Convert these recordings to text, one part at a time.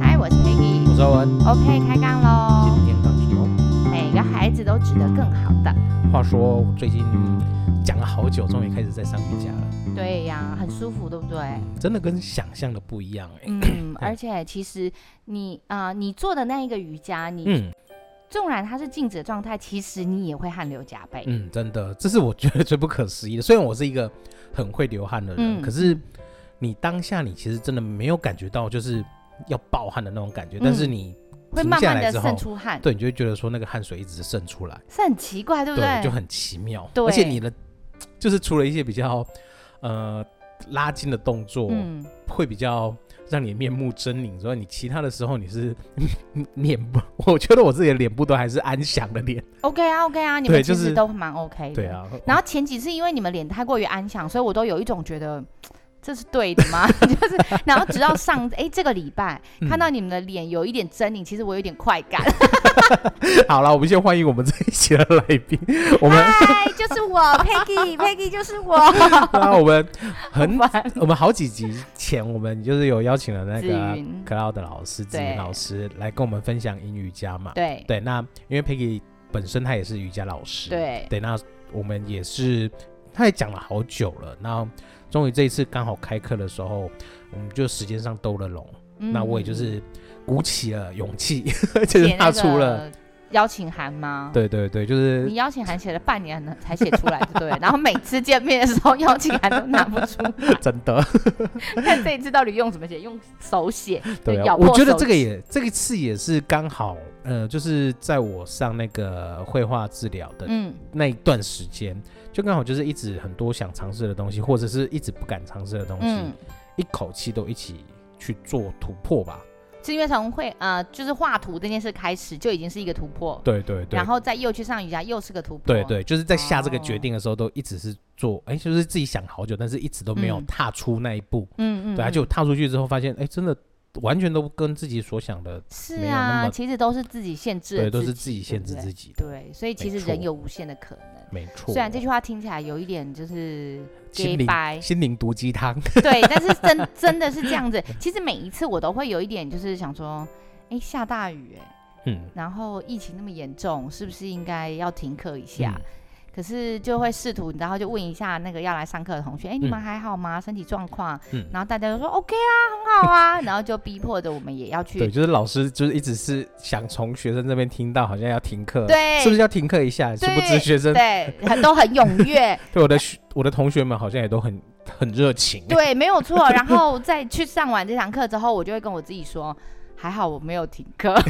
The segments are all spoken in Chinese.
嗨，我是 Peggy，我是欧文。OK，开杠喽。今天讲什么？每个孩子都值得更好的。话说，我最近讲了好久，终于开始在上瑜伽了。对呀，很舒服，对不对？嗯、真的跟想象的不一样哎。嗯，而且其实你啊、呃，你做的那一个瑜伽，你嗯，纵然它是静止的状态，其实你也会汗流浃背。嗯，真的，这是我觉得最不可思议的。虽然我是一个很会流汗的人，嗯、可是你当下你其实真的没有感觉到就是要爆汗的那种感觉，嗯、但是你停下来之后，会慢慢的渗出汗，对，你就会觉得说那个汗水一直渗出来，是很奇怪，对不对？对，就很奇妙。对，而且你的就是除了一些比较呃。拉筋的动作，嗯，会比较让你面目狰狞之外你其他的时候，你是脸部，我觉得我自己的脸部都还是安详的脸。OK 啊，OK 啊，你们其实都蛮 OK 的。对啊。然后前几次因为你们脸太过于安详，所以我都有一种觉得。这是对的吗？就是，然后直到上哎、欸、这个礼拜、嗯、看到你们的脸有一点狰狞，其实我有点快感。好了，我们先欢迎我们这一期的来宾。我们嗨，就是我 Peggy，Peggy 就是我。那我们很我们好几集前，我们就是有邀请了那个 Cloud 的老师子云老师来跟我们分享阴瑜伽嘛。对对，那因为 Peggy 本身她也是瑜伽老师。对对，那我们也是，他也讲了好久了，然后。终于这一次刚好开课的时候，我们就时间上兜了拢，嗯、那我也就是鼓起了勇气，就是他出了邀请函吗？对对对，就是你邀请函写了半年了才写出来，对。然后每次见面的时候，邀请函都拿不出来，真的。看这一次到底用什么写？用手写？对啊，我觉得这个也这一次也是刚好，呃，就是在我上那个绘画治疗的那一段时间。嗯就刚好就是一直很多想尝试的东西，或者是一直不敢尝试的东西，嗯、一口气都一起去做突破吧。是因为从会呃，就是画图这件事开始就已经是一个突破，对对对。然后再又去上瑜伽，又是个突破，对对，就是在下这个决定的时候，都一直是做，哎、哦，就是自己想好久，但是一直都没有踏出那一步。嗯嗯。对啊，就踏出去之后发现，哎，真的。完全都跟自己所想的是啊，其实都是自己限制，对，都是自己限制自己。对，所以其实人有无限的可能。没错。虽然这句话听起来有一点就是心灵心灵毒鸡汤，对，但是真真的是这样子。其实每一次我都会有一点就是想说，哎，下大雨，哎，嗯，然后疫情那么严重，是不是应该要停课一下？可是就会试图，然后就问一下那个要来上课的同学，哎，你们还好吗？身体状况？嗯，然后大家都说 OK 啊，很好啊，然后就逼迫着我们也要去。对，就是老师就是一直是想从学生这边听到好像要停课，对，是不是要停课一下？殊不知学生对很都很踊跃。对，我的我的同学们好像也都很很热情。对，没有错。然后再去上完这堂课之后，我就会跟我自己说，还好我没有停课，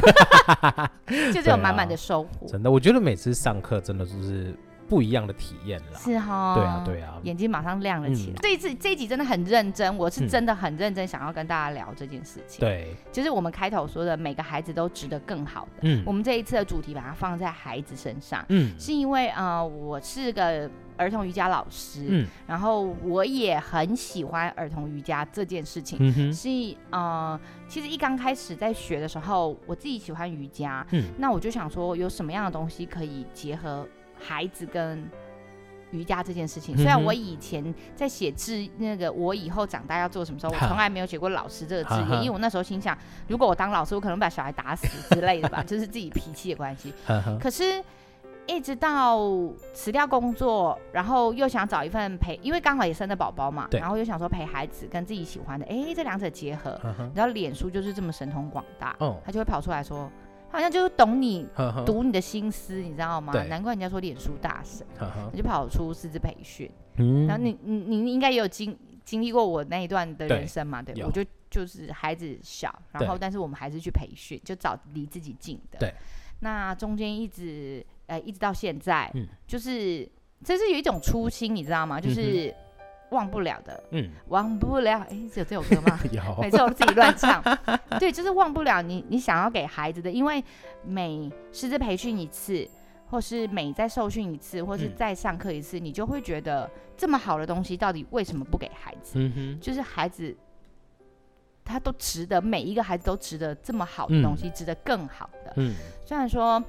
就是有满满的收获。真的，我觉得每次上课真的就是。不一样的体验了，是哈，对啊，对啊，眼睛马上亮了起来。这一次这一集真的很认真，我是真的很认真想要跟大家聊这件事情。对，就是我们开头说的，每个孩子都值得更好的。嗯，我们这一次的主题把它放在孩子身上，嗯，是因为呃，我是个儿童瑜伽老师，嗯，然后我也很喜欢儿童瑜伽这件事情。嗯哼，是呃，其实一刚开始在学的时候，我自己喜欢瑜伽，嗯，那我就想说，有什么样的东西可以结合。孩子跟瑜伽这件事情，虽然我以前在写字，那个我以后长大要做什么时候，我从来没有写过老师这个字眼，因为我那时候心想，如果我当老师，我可能把小孩打死之类的吧，就是自己脾气的关系。可是，一直到辞掉工作，然后又想找一份陪，因为刚好也生了宝宝嘛，然后又想说陪孩子跟自己喜欢的，哎，这两者结合，你知道脸书就是这么神通广大，他就会跑出来说。好像就是懂你读你的心思，你知道吗？难怪人家说脸书大神，呵呵，就跑出师资培训。嗯，然后你你你应该也有经经历过我那一段的人生嘛？对，对，我就就是孩子小，然后但是我们还是去培训，就找离自己近的。对，那中间一直呃一直到现在，嗯，就是这是有一种初心，你知道吗？就是。嗯忘不了的，嗯，忘不了，哎，有这首歌吗？有，每次我自己乱唱，对，就是忘不了你，你想要给孩子的，因为每师资培训一次，或是每再受训一次，或是再上课一次，嗯、你就会觉得这么好的东西，到底为什么不给孩子？嗯哼，就是孩子他都值得，每一个孩子都值得这么好的东西，嗯、值得更好的。嗯，虽然说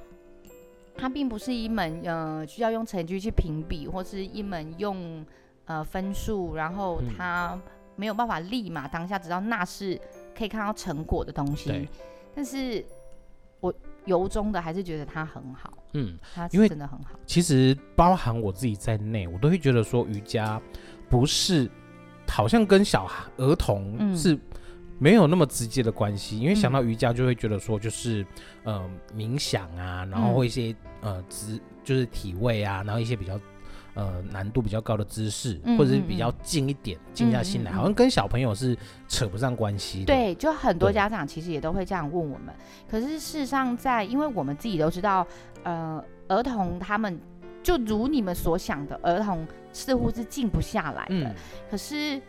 它并不是一门呃需要用成绩去评比，或是一门用。呃，分数，然后他没有办法立马当下知道那是可以看到成果的东西，但是我由衷的还是觉得他很好。嗯，它是真的很好。其实包含我自己在内，我都会觉得说瑜伽不是好像跟小孩儿童是没有那么直接的关系，嗯、因为想到瑜伽就会觉得说就是呃冥想啊，然后会一些、嗯、呃姿就是体位啊，然后一些比较。呃，难度比较高的姿势，或者是比较静一点，静下心来，好像跟小朋友是扯不上关系的。对，就很多家长其实也都会这样问我们。可是事实上，在因为我们自己都知道，呃，儿童他们就如你们所想的，儿童似乎是静不下来的。嗯、可是。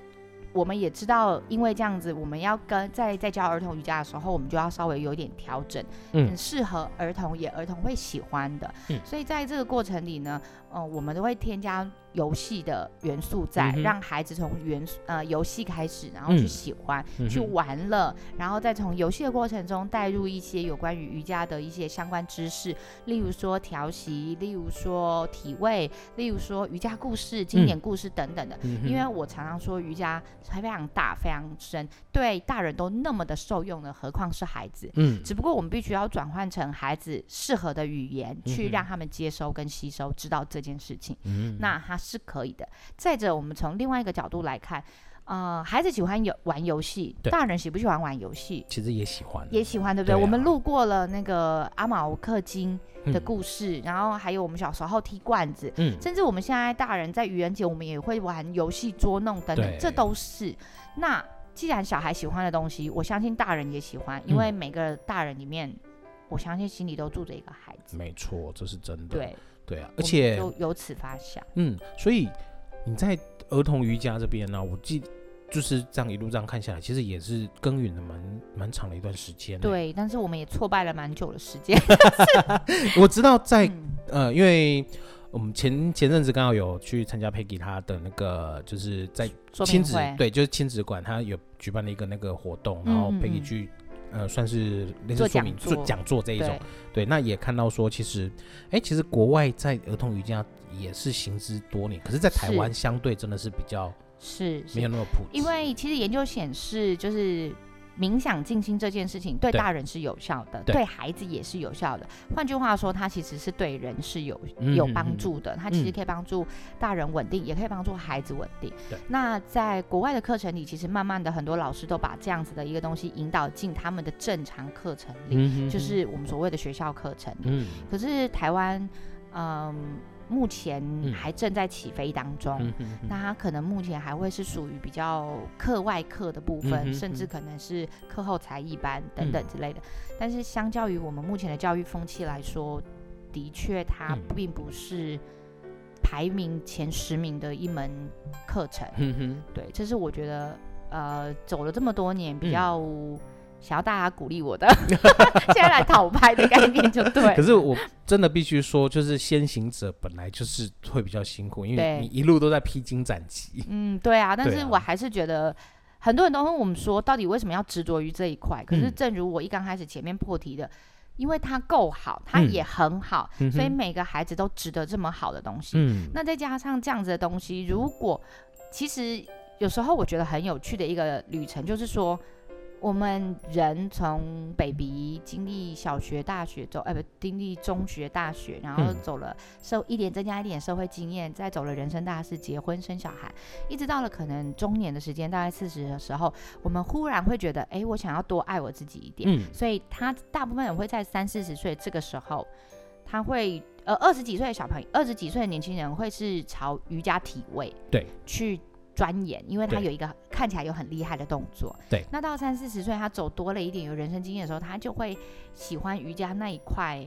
我们也知道，因为这样子，我们要跟在在教儿童瑜伽的时候，我们就要稍微有一点调整，嗯，很适合儿童，也儿童会喜欢的。嗯，所以在这个过程里呢，呃，我们都会添加游戏的元素在，嗯、让孩子从元素呃游戏开始，然后去喜欢、嗯、去玩乐，然后再从游戏的过程中带入一些有关于瑜伽的一些相关知识，例如说调息，例如说体位，例如说瑜伽故事、经典故事等等的。嗯、因为我常常说瑜伽。还非常大，非常深，对大人都那么的受用呢，何况是孩子？嗯，只不过我们必须要转换成孩子适合的语言，去让他们接收跟吸收，知道这件事情。嗯，那他是可以的。再者，我们从另外一个角度来看，呃，孩子喜欢游玩游戏，大人喜不喜欢玩游戏？其实也喜欢，也喜欢，对不对？对啊、我们路过了那个阿毛克金。的故事，嗯、然后还有我们小时候踢罐子，嗯，甚至我们现在大人在愚人节，我们也会玩游戏捉弄等等，这都是。那既然小孩喜欢的东西，我相信大人也喜欢，因为每个大人里面，嗯、我相信心里都住着一个孩子。没错，这是真的。对对啊，而且就由此发想。嗯，所以你在儿童瑜伽这边呢，我记。就是这样一路这样看下来，其实也是耕耘了蛮蛮长的一段时间。对，但是我们也挫败了蛮久的时间。我知道在、嗯、呃，因为我们前前阵子刚好有去参加 Peggy 他的那个，就是在亲子对，就是亲子馆，他有举办了一个那个活动，然后 Peggy 去呃，算是类似说明做讲座这一种。对，对，那也看到说，其实哎、欸，其实国外在儿童瑜伽也是行之多年，可是，在台湾相对真的是比较。是没有那么普及，因为其实研究显示，就是冥想静心这件事情对大人是有效的，对，对孩子也是有效的。换句话说，它其实是对人是有有帮助的。嗯、它其实可以帮助大人稳定，嗯、也可以帮助孩子稳定。那在国外的课程里，其实慢慢的很多老师都把这样子的一个东西引导进他们的正常课程里，就是我们所谓的学校课程可是台湾，嗯。目前还正在起飞当中，嗯、哼哼，那它可能目前还会是属于比较课外课的部分，嗯、哼哼，甚至可能是课后才艺班等等之类的。嗯、但是相较于我们目前的教育风气来说，的确它并不是排名前十名的一门课程。对，这是我觉得呃走了这么多年比较。嗯想要大家鼓励我的，现在来讨拍的概念就对。可是我真的必须说，就是先行者本来就是会比较辛苦，因为你一路都在披荆斩棘。嗯，对啊，但是我还是觉得很多人都问我们说，到底为什么要执着于这一块？可是正如我一刚开始前面破题的，因为它够好，它也很好，嗯、所以每个孩子都值得这么好的东西。嗯，那再加上这样子的东西，如果其实有时候我觉得很有趣的一个旅程，就是说。我们人从 baby 经历小学、大学走，呃，不，经历中学、大学，然后走了社一点增加一点社会经验，再走了人生大事，结婚生小孩，一直到了可能中年的时间，大概四十的时候，我们忽然会觉得，哎，我想要多爱我自己一点。嗯，所以他大部分人会在三四十岁这个时候，他会呃二十几岁的小朋友，二十几岁的年轻人会是朝瑜伽体位对去。钻研，因为他有一个看起来有很厉害的动作。对，那到三四十岁，他走多了一点，有人生经验的时候，他就会喜欢瑜伽那一块，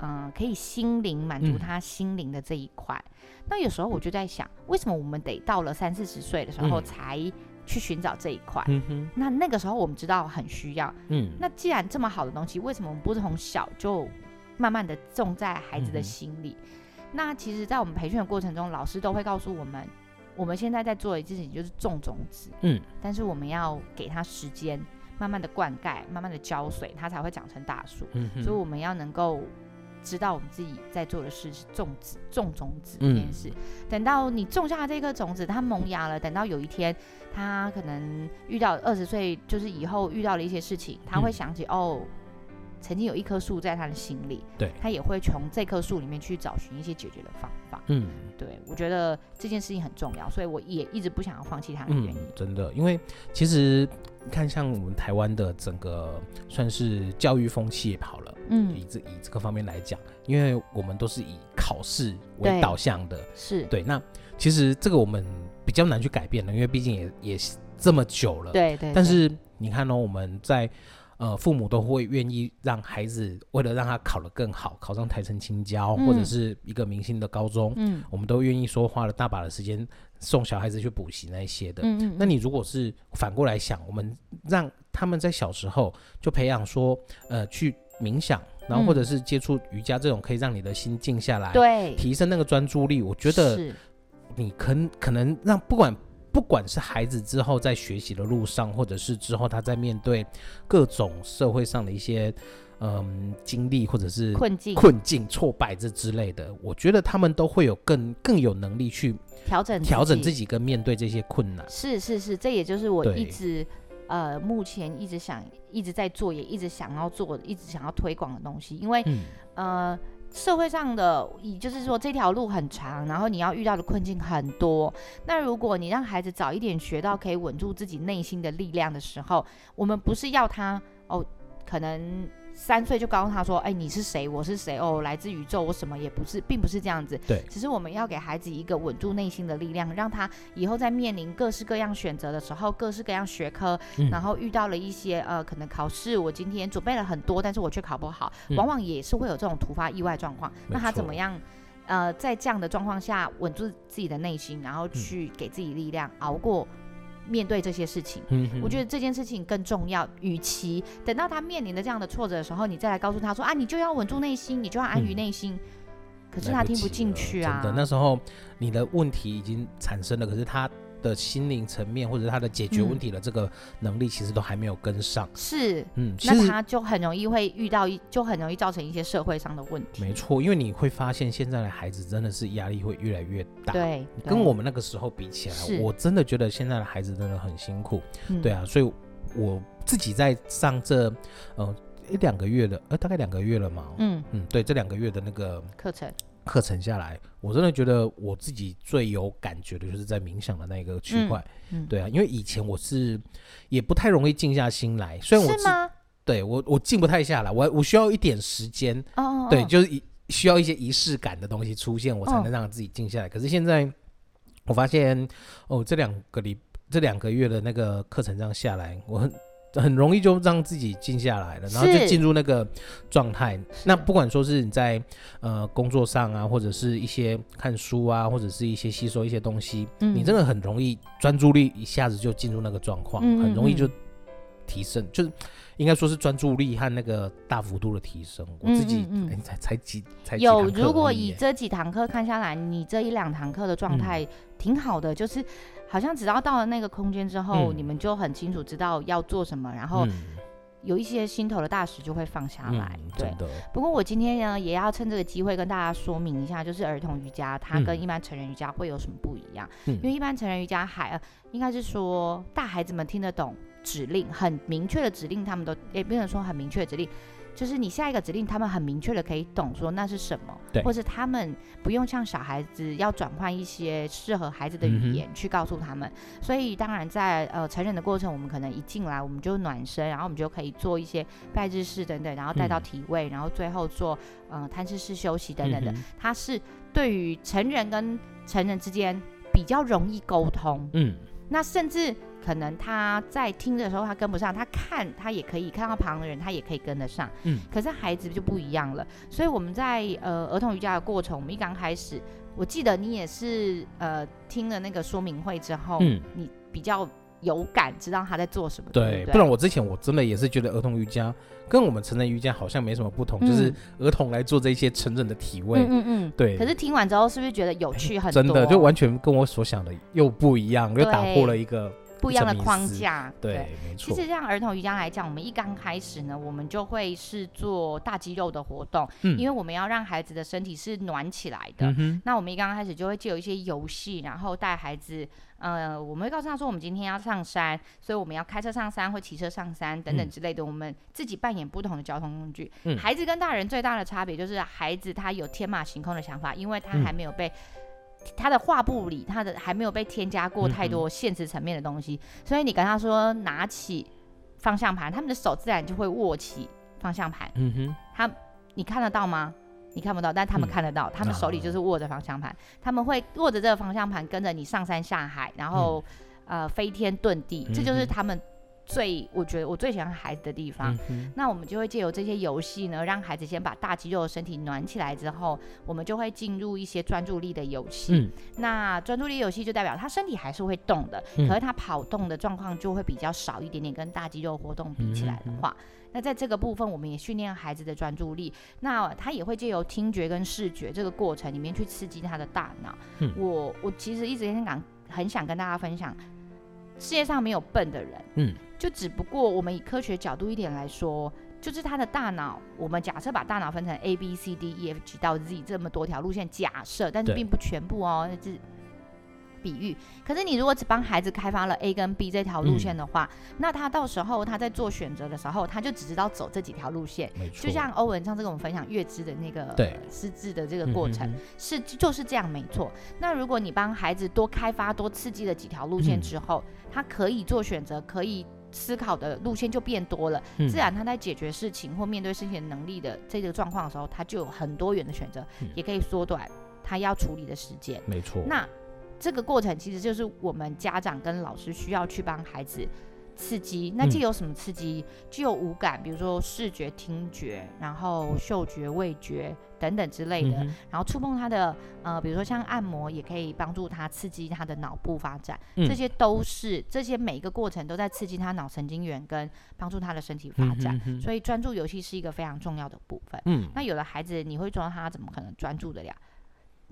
嗯、呃，可以心灵满足他心灵的这一块。嗯、那有时候我就在想，为什么我们得到了三四十岁的时候才去寻找这一块？嗯哼，那那个时候我们知道很需要。嗯，那既然这么好的东西，为什么我们不从小就慢慢的种在孩子的心里？嗯、那其实，在我们培训的过程中，老师都会告诉我们。我们现在在做的事情就是种种子，嗯，但是我们要给它时间，慢慢的灌溉，慢慢的浇水，它才会长成大树。嗯，所以我们要能够知道我们自己在做的事是种子、种种子这件事。嗯、等到你种下这颗种子，它萌芽了，等到有一天它可能遇到二十岁，就是以后遇到了一些事情，他会想起、嗯、哦。曾经有一棵树在他的心里，对，他也会从这棵树里面去找寻一些解决的方法。嗯，对，我觉得这件事情很重要，所以我也一直不想要放弃他的原因。嗯，真的，因为其实你看，像我们台湾的整个算是教育风气也好了，嗯，以这以这个方面来讲，因为我们都是以考试为导向的，是对。那其实这个我们比较难去改变的，因为毕竟也也这么久了，对，对对。但是你看呢，我们在呃，父母都会愿意让孩子为了让他考得更好，考上台城青交、嗯、或者是一个明星的高中，嗯，我们都愿意说花了大把的时间送小孩子去补习那一些的。嗯，嗯，那你如果是反过来想，我们让他们在小时候就培养说，呃，去冥想，然后或者是接触瑜伽这种可以让你的心静下来，对，提升那个专注力，我觉得你可可能让不管。不管是孩子之后在学习的路上，或者是之后他在面对各种社会上的一些嗯经历，或者是困境、困境、挫败这之类的，我觉得他们都会有更更有能力去调整调整自己跟面对这些困难。是是是，这也就是我一直呃目前一直想一直在做，也一直想要做，一直想要推广的东西，因为、嗯、呃。社会上的，也就是说这条路很长，然后你要遇到的困境很多。那如果你让孩子早一点学到可以稳住自己内心的力量的时候，我们不是要他哦，可能。三岁就告诉他说：“哎，你是谁？我是谁？哦，来自宇宙。我什么也不是，并不是这样子。对，只是我们要给孩子一个稳住内心的力量，让他以后在面临各式各样选择的时候，各式各样学科，嗯、然后遇到了一些呃，可能考试，我今天准备了很多，但是我却考不好，嗯、往往也是会有这种突发意外状况。那他怎么样？呃，在这样的状况下稳住自己的内心，然后去给自己力量，嗯、熬过。”面对这些事情，嗯、我觉得这件事情更重要。与其等到他面临的这样的挫折的时候，你再来告诉他说啊，你就要稳住内心，你就要安于内心。嗯、可是他听不进去啊。真的，那时候你的问题已经产生了，可是他。的心灵层面或者他的解决问题的这个能力，其实都还没有跟上。是，嗯，那他就很容易会遇到一，就很容易造成一些社会上的问题。没错，因为你会发现现在的孩子真的是压力会越来越大。对，跟我们那个时候比起来，我真的觉得现在的孩子真的很辛苦。对啊，所以我自己在上这呃一两个月的，呃大概两个月了嘛。嗯嗯，对，这两个月的那个课程。课程下来，我真的觉得我自己最有感觉的就是在冥想的那个区块。嗯嗯、对啊，因为以前我是也不太容易静下心来，虽然我？对我我静不太下来，我我需要一点时间。哦，哦，哦，对，就是需要一些仪式感的东西出现，我才能让自己静下来。哦、可是现在我发现，哦，这两个礼这两个月的那个课程这样下来，我很。很容易就让自己静下来了，然后就进入那个状态。那不管说是你在呃工作上啊，或者是一些看书啊，或者是一些吸收一些东西，嗯、你真的很容易专注力一下子就进入那个状况，嗯嗯嗯很容易就提升，就是应该说是专注力和那个大幅度的提升。我自己才才几才几有，如果以这几堂课看下来，你这一两堂课的状态挺好的，嗯、就是。好像只要到了那个空间之后，嗯、你们就很清楚知道要做什么，然后有一些心头的大石就会放下来。嗯、对，的不过我今天呢，也要趁这个机会跟大家说明一下，就是儿童瑜伽它跟一般成人瑜伽会有什么不一样？嗯、因为一般成人瑜伽还应该是说大孩子们听得懂指令，很明确的指令，他们都也不能说很明确的指令。就是你下一个指令，他们很明确的可以懂说那是什么，对，或是他们不用像小孩子要转换一些适合孩子的语言去告诉他们。嗯、所以当然在呃成人的过程，我们可能一进来我们就暖身，然后我们就可以做一些拜日式等等，然后带到体位，嗯、然后最后做呃摊尸式休息等等的。嗯、它是对于成人跟成人之间比较容易沟通，嗯，那甚至。可能他在听的时候他跟不上，他看他也可以看到旁的人，他也可以跟得上。嗯，可是孩子就不一样了。所以我们在呃儿童瑜伽的过程，我们一刚开始，我记得你也是呃听了那个说明会之后，嗯，你比较有感，知道他在做什么。对，对对，不然我之前我真的也是觉得儿童瑜伽跟我们成人瑜伽好像没什么不同，嗯、就是儿童来做这些成人的体位。嗯嗯嗯，对。可是听完之后，是不是觉得有趣很多？真的就完全跟我所想的又不一样，又打破了一个。不一样的框架。对。其实像儿童瑜伽来讲，我们一刚开始呢，我们就会是做大肌肉的活动，嗯、因为我们要让孩子的身体是暖起来的。嗯、那我们一刚开始就会借由一些游戏，然后带孩子，呃，我们会告诉他说，我们今天要上山，所以我们要开车上山或骑车上山等等之类的，嗯、我们自己扮演不同的交通工具。嗯、孩子跟大人最大的差别就是，孩子他有天马行空的想法，因为他还没有被。他的画布里，他的还没有被添加过太多现实层面的东西，嗯、所以你跟他说拿起方向盘，他们的手自然就会握起方向盘。嗯哼，他你看得到吗？你看不到，但他们看得到，嗯、他们手里就是握着方向盘，嗯、他们会握着这个方向盘跟着你上山下海，然后、嗯、呃飞天遁地，这就是他们。最我觉得我最喜欢孩子的地方，嗯、那我们就会借由这些游戏呢，让孩子先把大肌肉的身体暖起来之后，我们就会进入一些专注力的游戏。嗯、那专注力游戏就代表他身体还是会动的，嗯、可是他跑动的状况就会比较少一点点，跟大肌肉活动比起来的话，嗯、那在这个部分我们也训练孩子的专注力。那他也会借由听觉跟视觉这个过程里面去刺激他的大脑。嗯、我我其实一直很想很想跟大家分享。世界上没有笨的人，嗯，就只不过我们以科学角度一点来说，就是他的大脑，我们假设把大脑分成 A B C D E F G 到 Z 这么多条路线，假设，但是并不全部哦，那是。比喻，可是你如果只帮孩子开发了 A 跟 B 这条路线的话，嗯、那他到时候他在做选择的时候，他就只知道走这几条路线。没错。就像欧文上次跟我们分享月支的那个失智的这个过程，是就是这样，没错。那如果你帮孩子多开发、多刺激了几条路线之后，嗯、他可以做选择、可以思考的路线就变多了，嗯、自然他在解决事情或面对事情的能力的这个状况的时候，他就有很多元的选择，嗯、也可以缩短他要处理的时间。没错。那这个过程其实就是我们家长跟老师需要去帮孩子刺激。那既有什么刺激？具有五感，比如说视觉、听觉，然后嗅觉、味觉等等之类的。嗯、然后触碰他的，呃，比如说像按摩，也可以帮助他刺激他的脑部发展。嗯、这些都是这些每一个过程都在刺激他脑神经元跟帮助他的身体发展。嗯、哼哼所以专注游戏是一个非常重要的部分。嗯，那有的孩子你会说他怎么可能专注得了？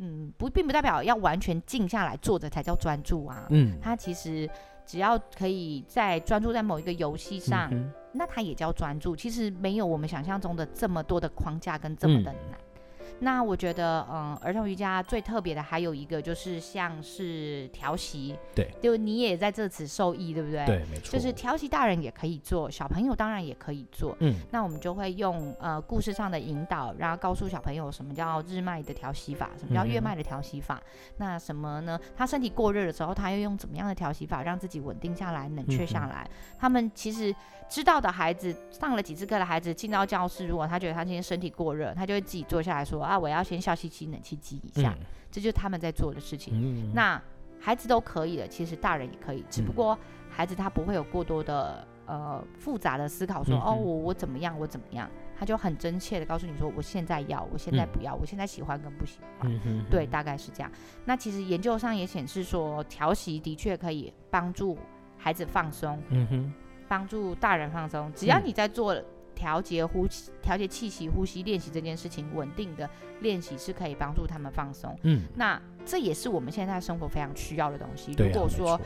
嗯，不，并不代表要完全静下来坐着才叫专注啊。嗯，他其实只要可以在专注在某一个游戏上，嗯、那他也叫专注。其实没有我们想象中的这么多的框架跟这么的难。嗯那我觉得，嗯，儿童瑜伽最特别的还有一个就是像是调息，对，就你也在这次受益，对不对？对，没错。就是调息，大人也可以做，小朋友当然也可以做。嗯，那我们就会用呃故事上的引导，然后告诉小朋友什么叫日脉的调息法，什么叫月脉的调息法。那什么呢？他身体过热的时候，他又用怎么样的调息法让自己稳定下来、冷却下来？嗯、他们其实知道的孩子，上了几次课的孩子进到教室，如果他觉得他今天身体过热，他就会自己坐下来说。啊，我要先笑嘻嘻，冷气机一下，嗯、这就是他们在做的事情。嗯、那孩子都可以的，其实大人也可以，只不过孩子他不会有过多的呃复杂的思考说，哦，我我怎么样，我怎么样，他就很真切的告诉你说，我现在要，我现在不要，嗯、我现在喜欢跟不喜欢，对，大概是这样。那其实研究上也显示说，调息的确可以帮助孩子放松，嗯哼，帮助大人放松，只要你在做。嗯调节呼吸、调节气息、呼吸练习这件事情，稳定的练习是可以帮助他们放松。嗯，那这也是我们现在生活非常需要的东西。如果说，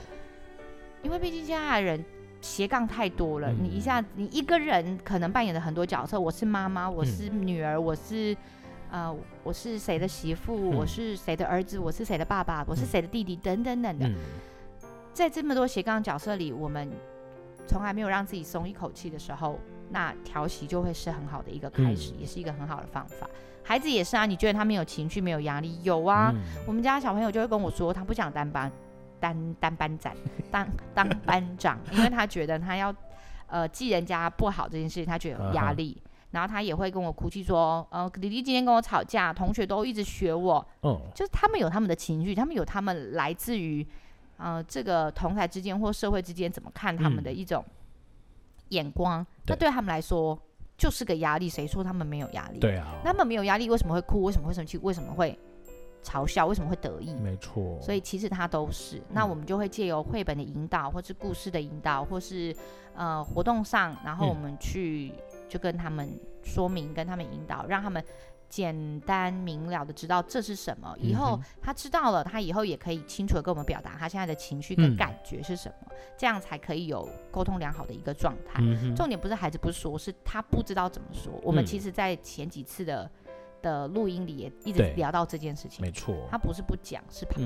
因为毕竟现在的人斜杠太多了，你一下你一个人可能扮演了很多角色。我是妈妈，我是女儿，我是呃，我是谁的媳妇，我是谁的儿子，我是谁的爸爸，我是谁的弟弟，等等等等的。在这么多斜杠角色里，我们从来没有让自己松一口气的时候。那调息就会是很好的一个开始，嗯、也是一个很好的方法。孩子也是啊，你觉得他没有情绪、没有压力？有啊，嗯、我们家小朋友就会跟我说，他不想当班、当当班长、当当班长，因为他觉得他要 呃记人家不好这件事情，他觉得有压力。啊、然后他也会跟我哭泣说，呃，弟弟今天跟我吵架，同学都一直学我。哦，就是他们有他们的情绪，他们有他们来自于呃这个同台之间或社会之间怎么看他们的一种。嗯眼光，那对他们来说就是个压力。谁说他们没有压力？对啊，他们没有压力，为什么会哭？为什么会生气？为什么会嘲笑？为什么会得意？没错。所以其实他都是。那我们就会借由绘本的引导，或是故事的引导，或是呃活动上，然后我们去就跟他们说明，跟他们引导，让他们简单明了的知道这是什么，以后他知道了，他以后也可以清楚的跟我们表达他现在的情绪跟感觉是什么，嗯、这样才可以有沟通良好的一个状态。嗯、重点不是孩子不说，是他不知道怎么说。我们其实，在前几次的的录音里也一直聊到这件事情，没错，他不是不讲，是怕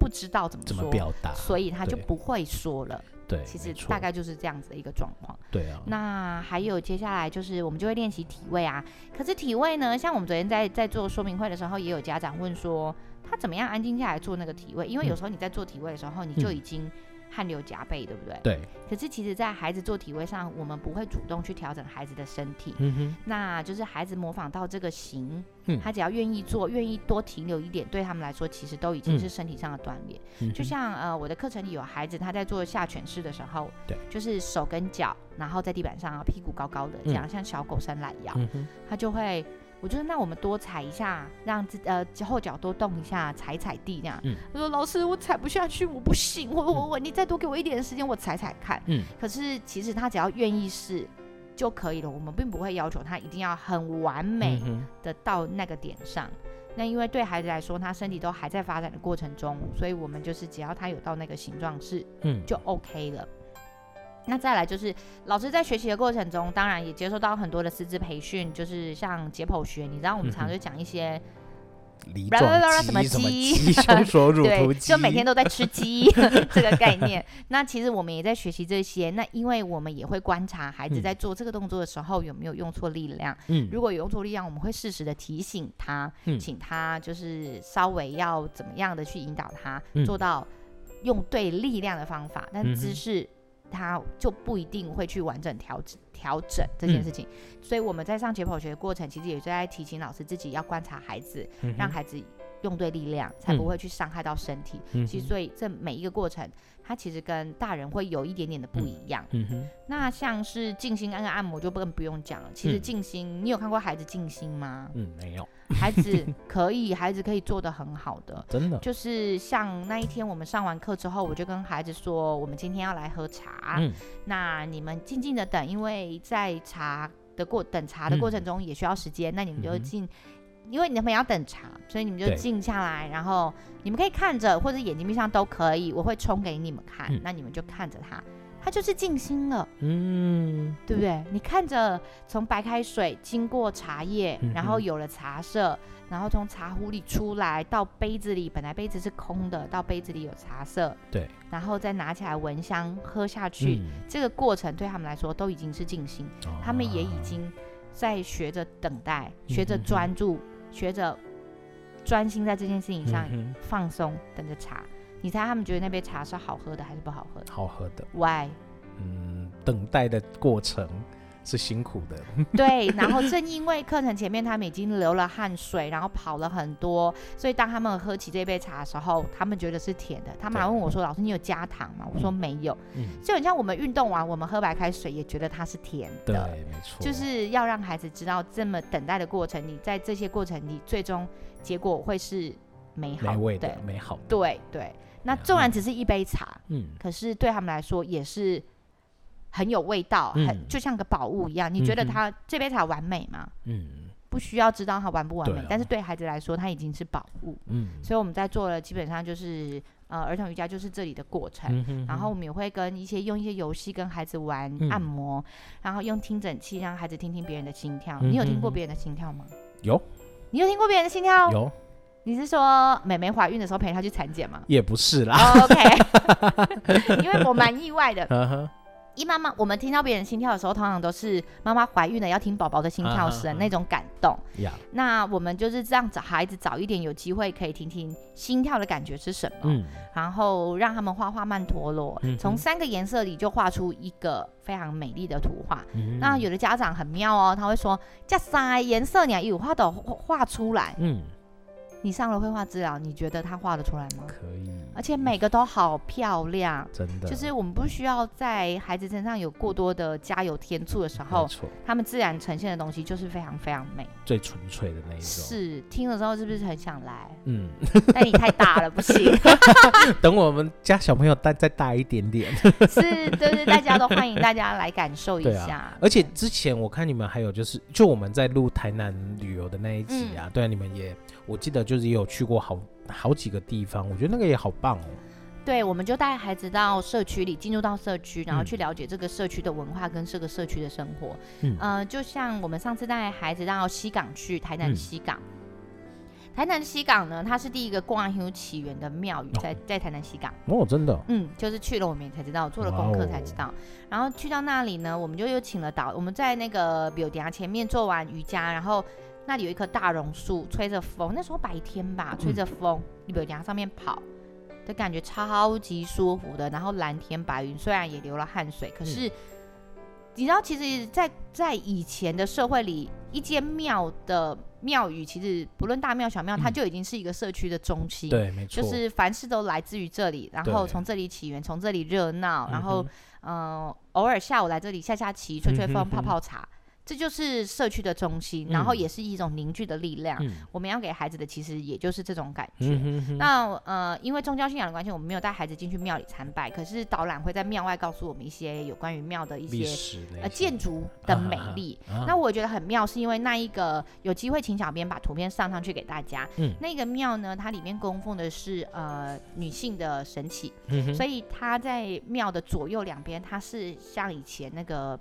不知道怎么说，怎么表达，所以他就不会说了。对，其实大概就是这样子的一个状况。对啊。那还有接下来就是我们就会练习体位啊。可是体位呢，像我们昨天在在做说明会的时候，也有家长问说，他怎么样安静下来做那个体位？因为有时候你在做体位的时候，你就已经、嗯。汗流浃背，对不对？对。可是其实，在孩子做体位上，我们不会主动去调整孩子的身体。嗯哼。那就是孩子模仿到这个型，嗯，他只要愿意做，愿意多停留一点，对他们来说，其实都已经是身体上的锻炼。嗯。就像呃，我的课程里有孩子，他在做下犬式的时候，对，就是手跟脚，然后在地板上，屁股高高的，这样、嗯、像小狗伸懒腰，嗯、他就会。我就说那我们多踩一下，让自呃后脚多动一下，踩踩地这样。嗯。他说：“老师，我踩不下去，我不行，我我我，你再多给我一点时间，我踩踩看。”嗯。可是其实他只要愿意试就可以了，我们并不会要求他一定要很完美的到那个点上。嗯、那因为对孩子来说，他身体都还在发展的过程中，所以我们就是只要他有到那个形状是，嗯，就 OK 了。那再来就是老师在学习的过程中，当然也接受到很多的师资培训，就是像解剖学，你知道我们常常就讲一些，梨状什么鸡，胸锁 乳突鸡，就每天都在吃鸡 这个概念。那其实我们也在学习这些，那因为我们也会观察孩子在做这个动作的时候有没有用错力量，嗯，如果有用错力量，我们会适时的提醒他，嗯，请他就是稍微要怎么样的去引导他做到用对力量的方法，但姿势。他就不一定会去完整调整调整这件事情，嗯，所以我们在上解剖学的过程，其实也是在提醒老师自己要观察孩子，嗯，让孩子用对力量，才不会去伤害到身体。嗯，其实所以这每一个过程，它其实跟大人会有一点点的不一样。嗯，嗯，那像是静心按个按摩就更不用讲了。其实静心，嗯，你有看过孩子静心吗？嗯，没有。孩子 可以，孩子可以做的很好的，真的。就是像那一天我们上完课之后，我就跟孩子说，我们今天要来喝茶。嗯，那你们静静的等，因为在茶的过等茶的过程中也需要时间，嗯，那你们就静，嗯，因为你们要等茶，所以你们就静下来，然后你们可以看着或者眼睛闭上都可以，我会冲给你们看，嗯，那你们就看着它。它就是静心了，嗯，对不对？你看着从白开水经过茶叶，嗯、然后有了茶色，然后从茶壶里出来到杯子里，本来杯子是空的，到杯子里有茶色，对，然后再拿起来闻香喝下去，嗯，这个过程对他们来说都已经是静心，哦，他们也已经在学着等待，嗯、学着专注，嗯、学着专心在这件事情上放松，嗯，等着茶。你猜他们觉得那杯茶是好喝的还是不好喝的？好喝的。Why？嗯，等待的过程是辛苦的。对，然后正因为课程前面他们已经流了汗水，然后跑了很多，所以当他们喝起这杯茶的时候，他们觉得是甜的。他们还问我说：“老师，你有加糖吗？”我说：“没有。嗯”就很像我们运动完，我们喝白开水也觉得它是甜的。对，没错。就是要让孩子知道，这么等待的过程，你在这些过程里，最终结果会是美好的、美味的、美好的。对对。那纵然只是一杯茶，嗯，可是对他们来说也是很有味道，嗯、很就像个宝物一样。你觉得他这杯茶完美吗？嗯，不需要知道它完不完美，但是对孩子来说，它已经是宝物。嗯，所以我们在做了，基本上就是呃，儿童瑜伽就是这里的过程。嗯、哼哼然后我们也会跟一些用一些游戏跟孩子玩按摩，嗯、然后用听诊器让孩子听听别人的心跳。嗯、你有听过别人的心跳吗？有。你有听过别人的心跳？有。你是说美美怀孕的时候陪她去产检吗？也不是啦。Oh, OK，因为我蛮意外的。一妈妈，我们听到别人心跳的时候，通常都是妈妈怀孕了要听宝宝的心跳声，那种感动。那我们就是这样找孩子早一点有机会可以听听心跳的感觉是什么，嗯、然后让他们画画曼陀罗，从、嗯、三个颜色里就画出一个非常美丽的图画。嗯、那有的家长很妙哦，他会说：“这三颜色你有画的画出来。”嗯。你上了绘画治疗，你觉得他画得出来吗？可以。而且每个都好漂亮，真的。就是我们不需要在孩子身上有过多的加油添醋的时候，他们自然呈现的东西就是非常非常美，最纯粹的那一种。是，听了之后是不是很想来？嗯，但你太大了，不行。等我们家小朋友大再大一点点，是，就是大家都欢迎大家来感受一下。啊、而且之前我看你们还有就是，就我们在录台南旅游的那一集啊，嗯、对啊，你们也我记得就是也有去过好好几个地方，我觉得那个也好棒哦。对，我们就带孩子到社区里，进入到社区，然后去了解这个社区的文化跟这个社区的生活。嗯，呃，就像我们上次带孩子到西港去，台南西港。嗯台南西港呢，它是第一个观音起源的庙宇，在在台南西港哦，真的，嗯，就是去了我们也才知道，做了功课才知道。然后去到那里呢，我们就又请了导，我们在那个庙埕前面做完瑜伽，然后那里有一棵大榕树，吹着风，那时候白天吧，吹着风，庙埕上面跑的感觉超级舒服的。然后蓝天白云，虽然也流了汗水，可是、嗯、你知道，其实在，在在以前的社会里，一间庙的。庙宇其实不论大庙小庙，它就已经是一个社区的中心。对，没错。就是凡事都来自于这里，然后从这里起源，从这里热闹，然后嗯、呃，偶尔下午来这里下下棋、吹吹风、泡泡茶。这就是社区的中心，然后也是一种凝聚的力量。嗯、我们要给孩子的其实也就是这种感觉。嗯、哼哼那呃，因为宗教信仰的关系，我们没有带孩子进去庙里参拜，可是导览会在庙外告诉我们一些有关于庙的一些呃建筑的美丽。啊啊啊、那我觉得很妙，是因为那一个有机会请小编把图片上上去给大家。嗯、那个庙呢，它里面供奉的是呃女性的神祇，嗯、所以它在庙的左右两边，它是像以前那个。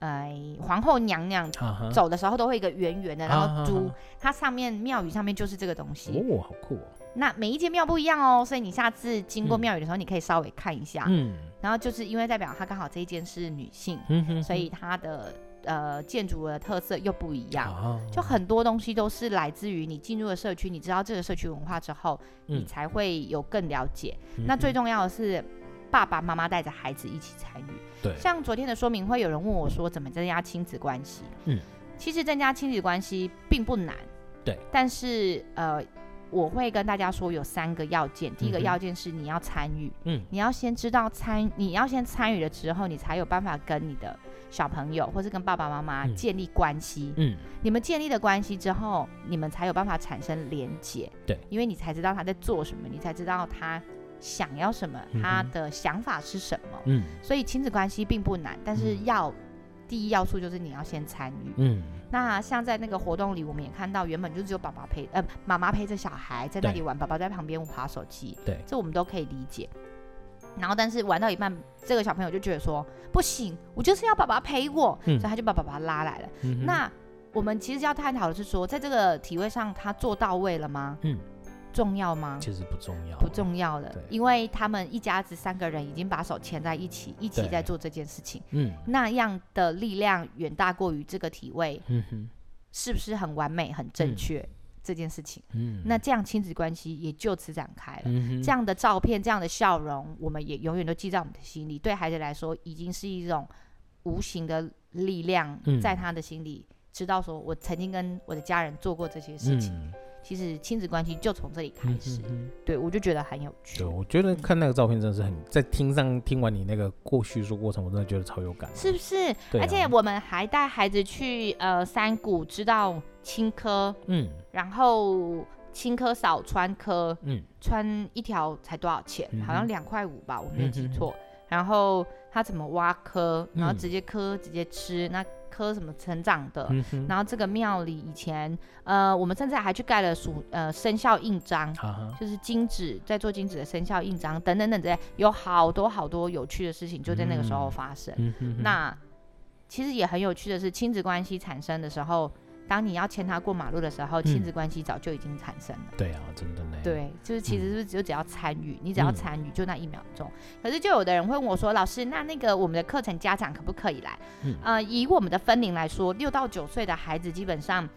呃，皇后娘娘走的时候都会一个圆圆的，然后珠，它上面庙宇上面就是这个东西。哦，好酷哦！那每一间庙不一样哦，所以你下次经过庙宇的时候，你可以稍微看一下。嗯。然后就是因为代表它刚好这一间是女性，嗯，所以它的呃建筑的特色又不一样。就很多东西都是来自于你进入了社区，你知道这个社区文化之后，你才会有更了解。那最重要的是。爸爸妈妈带着孩子一起参与，对，像昨天的说明会，有人问我说，怎么增加亲子关系？嗯，其实增加亲子关系并不难，对，但是呃，我会跟大家说有三个要件，第一个要件是你要参与，嗯，你要先知道参，你要先参与了之后，你才有办法跟你的小朋友或是跟爸爸妈妈建立关系，嗯，你们建立了关系之后，你们才有办法产生连结，对，因为你才知道他在做什么，你才知道他。想要什么，他的想法是什么？嗯，所以亲子关系并不难，但是要、嗯、第一要素就是你要先参与。嗯，那像在那个活动里，我们也看到，原本就只有爸爸陪，呃，妈妈陪着小孩在那里玩，对爸爸在旁边划手机。对，这我们都可以理解。然后，但是玩到一半，这个小朋友就觉得说不行，我就是要爸爸陪我，嗯、所以他就把爸爸拉来了。嗯、那我们其实要探讨的是说，在这个体位上，他做到位了吗？嗯。重要吗？其实不重要，不重要了，因为他们一家子三个人已经把手牵在一起，一起在做这件事情。嗯，那样的力量远大过于这个体位，嗯哼，是不是很完美、很正确、嗯、这件事情？嗯，那这样亲子关系也就此展开了。嗯，这样的照片、这样的笑容，我们也永远都记在我们的心里。对孩子来说，已经是一种无形的力量，在他的心里，知道说我曾经跟我的家人做过这些事情。嗯其实亲子关系就从这里开始，对，我就觉得很有趣。对，我觉得看那个照片真的是很，在听上听完你那个过叙述过程，我真的觉得超有感。是不是？啊、而且我们还带孩子去呃山谷，知道青稞，嗯，然后青蚵扫川蚵，嗯，穿一条才多少钱？嗯、好像两块五吧，我没有记错。嗯、然后他怎么挖蚵，然后直接蚵直接吃、嗯、那。科什么成长的，嗯、然后这个庙里以前，呃，我们甚至还去盖了属呃生肖印章，啊、就是金纸在做金纸的生肖印章等等等等，有好多好多有趣的事情就在那个时候发生。那其实也很有趣的是，亲子关系产生的时候。当你要牵他过马路的时候，亲子关系早就已经产生了。对啊，真的呢。对，就是其实是就只要参与，你只要参与，就那一秒钟。可是就有的人会问我说：“老师，那那个我们的课程家长可不可以来？”嗯，呃，以我们的分龄来说，六到九岁的孩子基本上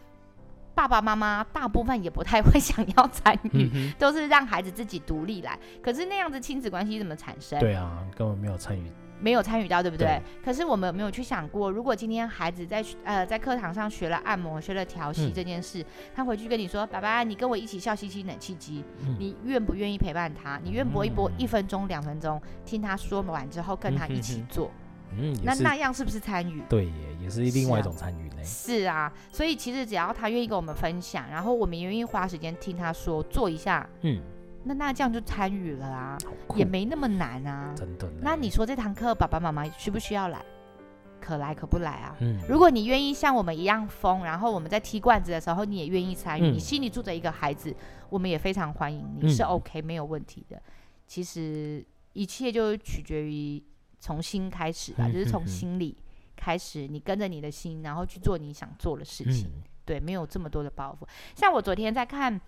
爸爸妈妈大部分也不太会 想要参与，都是让孩子自己独立来。可是那样子亲子关系怎么产生？对啊，根本没有参与。没有参与到，对不对？对。可是我们有没有去想过，如果今天孩子在呃在课堂上学了按摩、学了调息这件事，嗯、他回去跟你说：“爸爸，你跟我一起笑嘻嘻冷气机。嗯”你愿不愿意陪伴他？你愿不愿意播一分钟、两分钟，听他说完之后跟他一起做？嗯，那那样是不是参与？对耶，也是另外一种参与呢。是啊，所以其实只要他愿意跟我们分享，然后我们也愿意花时间听他说，做一下，嗯。那那这样就参与了啊，也没那么难啊。真的。那你说这堂课爸爸妈妈需不需要来？可来可不来啊。嗯。如果你愿意像我们一样疯，然后我们在踢罐子的时候，你也愿意参与，嗯、你心里住着一个孩子，我们也非常欢迎你，是 OK、嗯、没有问题的。其实一切就取决于从心开始吧，就是从心里开始，你跟着你的心，然后去做你想做的事情。嗯、对，没有这么多的包袱。像我昨天在看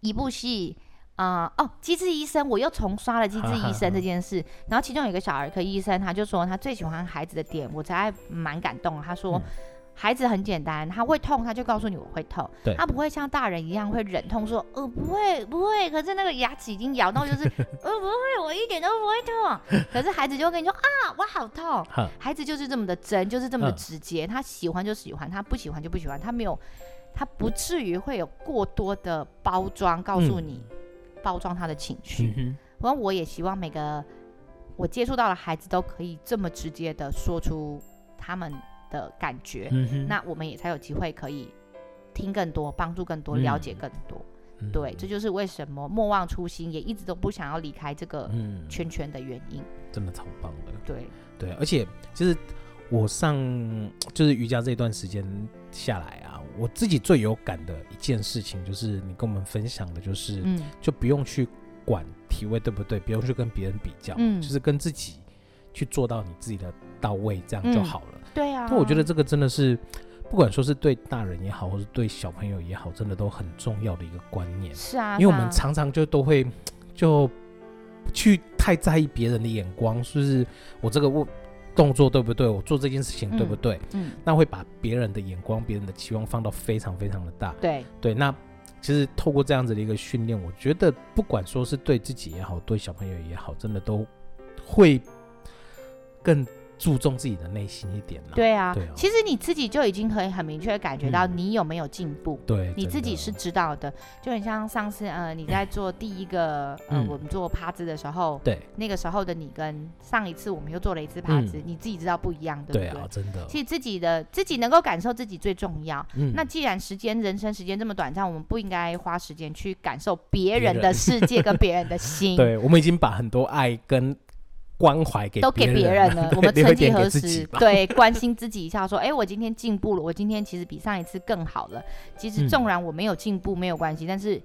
一部戏。啊、呃、哦，机智医生，我又重刷了机智医生这件事。然后其中有一个小儿科医生，他就说他最喜欢孩子的点，我才蛮感动。他说、嗯、孩子很简单，他会痛，他就告诉你我会痛，他不会像大人一样会忍痛说，呃不会不会，可是那个牙齿已经咬到，就是 呃不会，我一点都不会痛。可是孩子就会跟你说啊，我好痛。孩子就是这么的真，就是这么的直接，他喜欢就喜欢，他不喜欢就不喜欢，他没有，他不至于会有过多的包装告诉你。嗯包装他的情绪，然后、嗯、我也希望每个我接触到的孩子都可以这么直接的说出他们的感觉，那我们也才有机会可以听更多，帮助更多，了解更多。嗯、对，这就是为什么莫忘初心，也一直都不想要离开这个圈圈的原因。真的超棒的，对对，而且就是我上就是瑜伽这段时间下来啊。我自己最有感的一件事情，就是你跟我们分享的，就是，嗯，就不用去管体位对不对，不用去跟别人比较，嗯，就是跟自己去做到你自己的到位，这样就好了。嗯、对啊。那我觉得这个真的是，不管说是对大人也好，或是对小朋友也好，真的都很重要的一个观念。是啊。因为我们常常就都会就去太在意别人的眼光，是不是？我这个我。动作对不对？我做这件事情对不对？嗯，嗯，那会把别人的眼光、别人的期望放到非常非常的大。对对，那其实透过这样子的一个训练，我觉得不管说是对自己也好，对小朋友也好，真的都会更。注重自己的内心一点了。对啊，对哦、其实你自己就已经可以很明确感觉到你有没有进步。对、嗯，你自己是知道的。就很像上次呃你在做第一个呃、嗯、我们做趴姿的时候，对，那个时候的你跟上一次我们又做了一次趴姿，嗯、你自己知道不一样，对不对？对啊，真的。其实自己的自己能够感受自己最重要。嗯。那既然时间人生时间这么短暂，我们不应该花时间去感受别人的世界跟别人的心。对，我们已经把很多爱跟。关怀给都给别人了，我们曾几何时对 关心自己一下，说，哎，我今天进步了，我今天其实比上一次更好了。其实纵然我没有进步没有关系，但是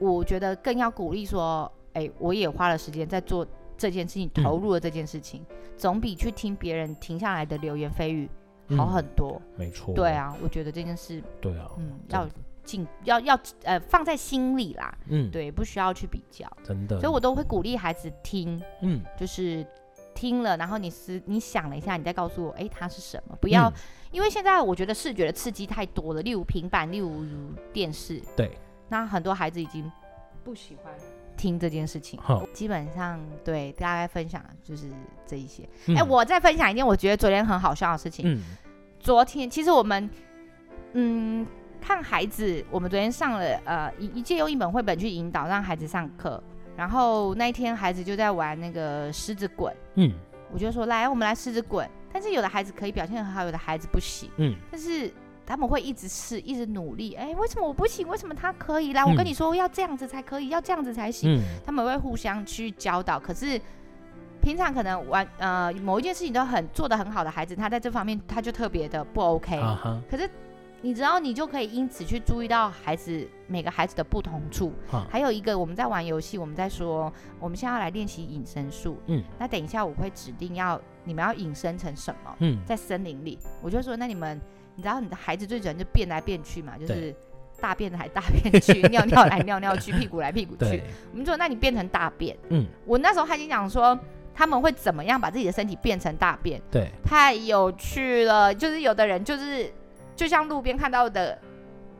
我觉得更要鼓励说，哎，我也花了时间在做这件事情，投入了这件事情，总比去听别人停下来的流言蜚语好很多。没错，对啊，我觉得这件事，对啊，嗯，要。进要要呃放在心里啦，嗯，对，不需要去比较，真的，所以我都会鼓励孩子听，嗯，就是听了，然后你思你想了一下，你再告诉我，哎，它是什么？不要，嗯、因为现在我觉得视觉的刺激太多了，例如平板，例如电视，对，那很多孩子已经不喜欢听这件事情，好基本上对大概分享就是这一些。哎、嗯，我再分享一件我觉得昨天很好笑的事情，嗯，昨天其实我们，嗯。看孩子，我们昨天上了呃一一借用一本绘本去引导让孩子上课，然后那一天孩子就在玩那个狮子滚，嗯，我就说来我们来狮子滚，但是有的孩子可以表现很好，有的孩子不行，嗯，但是他们会一直试，一直努力，哎，为什么我不行？为什么他可以？来，我跟你说要这样子才可以，要这样子才行，嗯，他们会互相去教导。可是平常可能玩呃某一件事情都很做得很好的孩子，他在这方面他就特别的不 OK，可是。你知道，你就可以因此去注意到孩子每个孩子的不同处。哈还有一个，我们在玩游戏，我们在说，我们现在要来练习隐身术。嗯，那等一下我会指定要你们要隐身成什么？嗯，在森林里，我就说，那你们，你知道你的孩子最喜欢就变来变去嘛，就是大便来大便去，尿尿来尿尿去，屁股来屁股去。我们说，那你变成大便。嗯，我那时候还已经讲说，他们会怎么样把自己的身体变成大便？对，太有趣了。就是有的人就是。就像路边看到的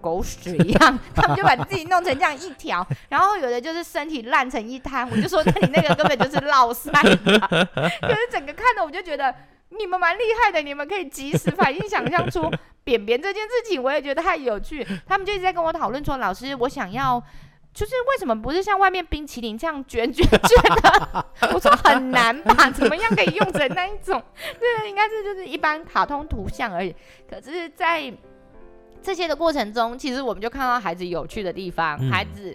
狗屎一样，他们就把自己弄成这样一条，然后有的就是身体烂成一滩，我就说那你那个根本就是落赛，可是整个看的我就觉得你们蛮厉害的，你们可以及时反应想象出便便这件事情，我也觉得太有趣。他们就一直在跟我讨论说，老师，我想要。就是为什么不是像外面冰淇淋这样卷卷卷的？我说很难吧？怎么样可以用成那一种？对，应该是就是一般卡通图像而已。可是，在这些的过程中，其实我们就看到孩子有趣的地方，嗯、孩子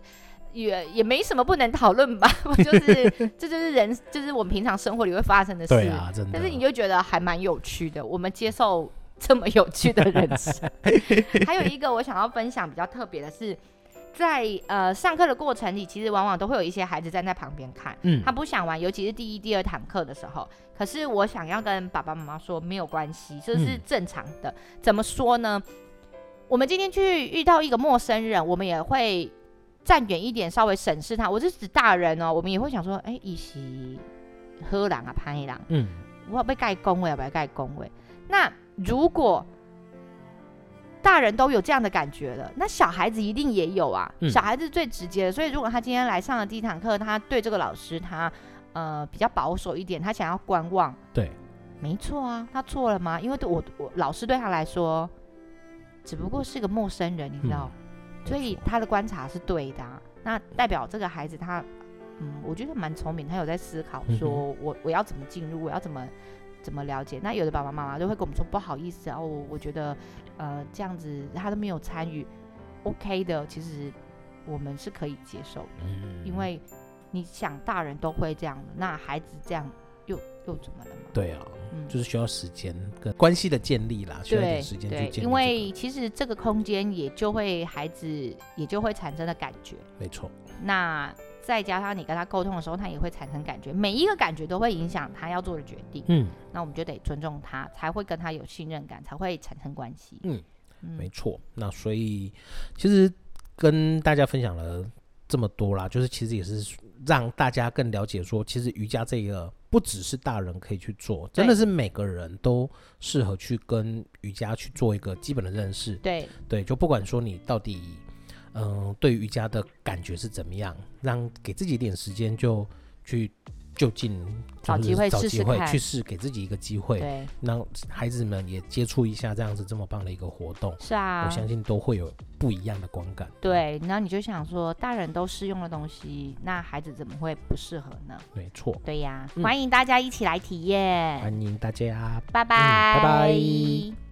也也没什么不能讨论吧？就是这就是人，就是我们平常生活里会发生的事。对啊，真的。但是你就觉得还蛮有趣的。我们接受这么有趣的人生。还有一个我想要分享比较特别的是。在呃上课的过程里，其实往往都会有一些孩子站在旁边看，嗯，他不想玩，尤其是第一、第二堂课的时候。可是我想要跟爸爸妈妈说，没有关系，这是正常的。嗯、怎么说呢？我们今天去遇到一个陌生人，我们也会站远一点，稍微审视他。我是指大人哦，我们也会想说，哎、欸，一起喝狼啊，潘一狼，嗯，我要被盖恭维，要不要盖恭维？那如果大人都有这样的感觉了，那小孩子一定也有啊。嗯、小孩子最直接的，所以如果他今天来上了第一堂课，他对这个老师他呃比较保守一点，他想要观望。对，没错啊，他错了吗？因为对我我老师对他来说只不过是个陌生人，你知道，嗯、所以他的观察是对的、啊。那代表这个孩子他嗯，我觉得蛮聪明，他有在思考说，我我要怎么进入，我要怎么。怎么了解？那有的爸爸妈妈就会跟我们说不好意思啊，我我觉得，呃，这样子他都没有参与，OK 的，其实我们是可以接受的，嗯、因为你想大人都会这样，那孩子这样又又怎么了嘛？对啊，嗯、就是需要时间跟关系的建立啦，需要点时间去建立、这个。因为其实这个空间也就会孩子也就会产生的感觉，没错。那。再加上你跟他沟通的时候，他也会产生感觉，每一个感觉都会影响他要做的决定。嗯，那我们就得尊重他，才会跟他有信任感，才会产生关系。嗯，嗯没错。那所以其实跟大家分享了这么多啦，就是其实也是让大家更了解说，其实瑜伽这个不只是大人可以去做，真的是每个人都适合去跟瑜伽去做一个基本的认识。对对，就不管说你到底。嗯，对瑜伽的感觉是怎么样？让给自己一点时间，就去就近找机会找机会去试，给自己一个机会，对，让孩子们也接触一下这样子这么棒的一个活动。是啊，我相信都会有不一样的观感。对，然后你就想说，大人都适用的东西，那孩子怎么会不适合呢？没错。对呀，欢迎大家一起来体验。欢迎大家，拜拜，拜拜。